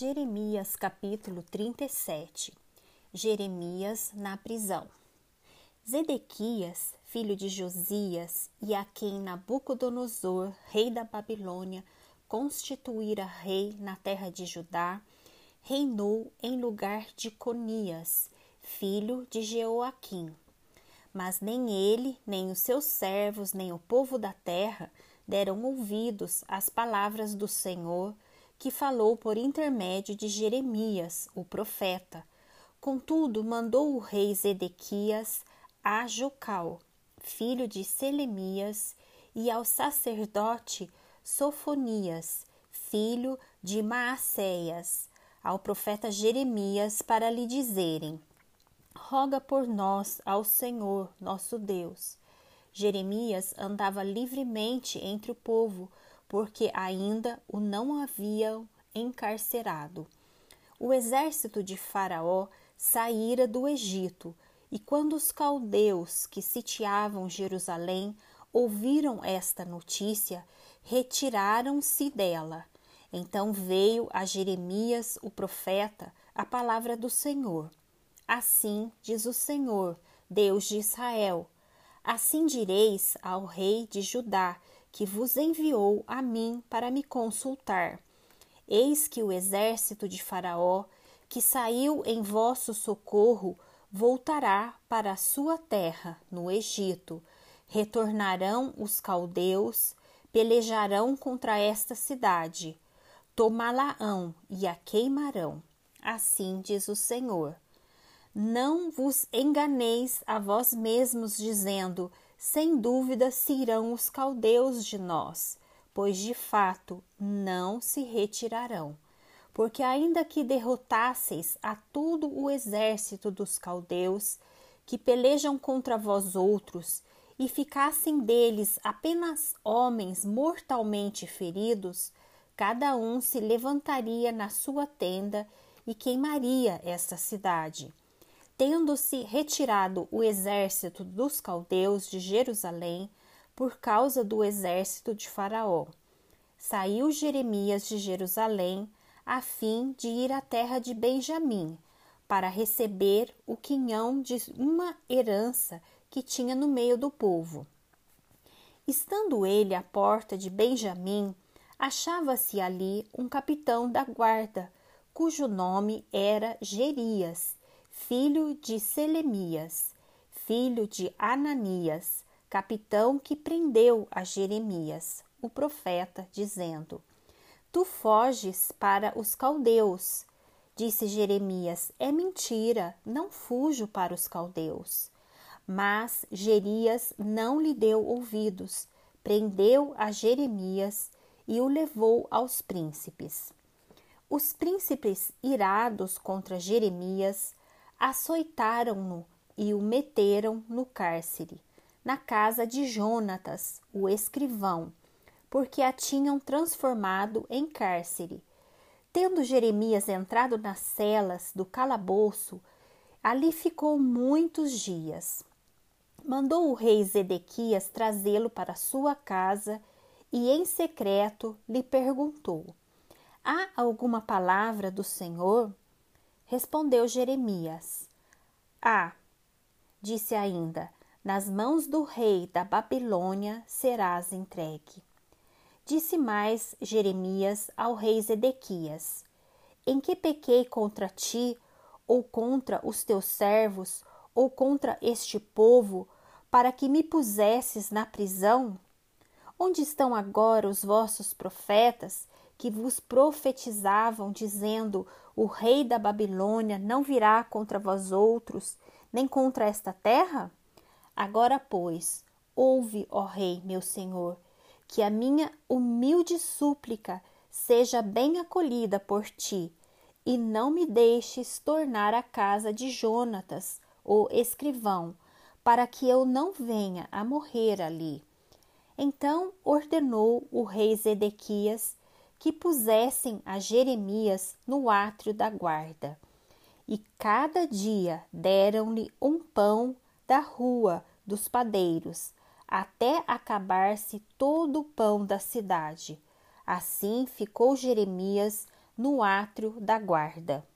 Jeremias capítulo 37 Jeremias na prisão Zedequias, filho de Josias, e a quem Nabucodonosor, rei da Babilônia, constituíra rei na terra de Judá, reinou em lugar de Conias, filho de Jeoaquim. Mas nem ele, nem os seus servos, nem o povo da terra deram ouvidos às palavras do Senhor, que falou por intermédio de Jeremias, o profeta. Contudo, mandou o rei Zedequias a Jocal, filho de Selemias, e ao sacerdote Sofonias, filho de Maacéias, ao profeta Jeremias, para lhe dizerem: Roga por nós ao Senhor, nosso Deus. Jeremias andava livremente entre o povo, porque ainda o não haviam encarcerado. O exército de Faraó saíra do Egito, e quando os caldeus que sitiavam Jerusalém ouviram esta notícia, retiraram-se dela. Então veio a Jeremias, o profeta, a palavra do Senhor. Assim diz o Senhor, Deus de Israel: Assim direis ao rei de Judá que vos enviou a mim para me consultar. Eis que o exército de Faraó, que saiu em vosso socorro, voltará para a sua terra, no Egito. Retornarão os caldeus, pelejarão contra esta cidade, tomá-la-ão e a queimarão. Assim diz o Senhor. Não vos enganeis a vós mesmos, dizendo: sem dúvida se irão os caldeus de nós, pois de fato não se retirarão. Porque, ainda que derrotasseis a todo o exército dos caldeus, que pelejam contra vós outros, e ficassem deles apenas homens mortalmente feridos, cada um se levantaria na sua tenda e queimaria esta cidade tendo-se retirado o exército dos caldeus de Jerusalém por causa do exército de Faraó. Saiu Jeremias de Jerusalém a fim de ir à terra de Benjamim, para receber o quinhão de uma herança que tinha no meio do povo. Estando ele à porta de Benjamim, achava-se ali um capitão da guarda, cujo nome era Gerias, filho de Selemias, filho de Ananias, capitão que prendeu a Jeremias, o profeta, dizendo: Tu foges para os caldeus. Disse Jeremias: É mentira, não fujo para os caldeus. Mas Jerias não lhe deu ouvidos, prendeu a Jeremias e o levou aos príncipes. Os príncipes, irados contra Jeremias, açoitaram-no e o meteram no cárcere, na casa de Jonatas, o escrivão, porque a tinham transformado em cárcere. Tendo Jeremias entrado nas celas do calabouço, ali ficou muitos dias. Mandou o rei Zedequias trazê-lo para sua casa e, em secreto, lhe perguntou: Há alguma palavra do Senhor? Respondeu Jeremias: Ah, disse ainda: nas mãos do rei da Babilônia serás entregue. Disse mais Jeremias ao rei Zedequias: Em que pequei contra ti, ou contra os teus servos, ou contra este povo, para que me pusesses na prisão? Onde estão agora os vossos profetas que vos profetizavam, dizendo: O rei da Babilônia não virá contra vós outros, nem contra esta terra? Agora, pois, ouve, ó rei, meu senhor, que a minha humilde súplica seja bem acolhida por ti, e não me deixes tornar a casa de Jonatas, o escrivão, para que eu não venha a morrer ali. Então ordenou o rei Zedequias que pusessem a Jeremias no átrio da guarda. E cada dia deram-lhe um pão da rua dos padeiros, até acabar-se todo o pão da cidade. Assim ficou Jeremias no átrio da guarda.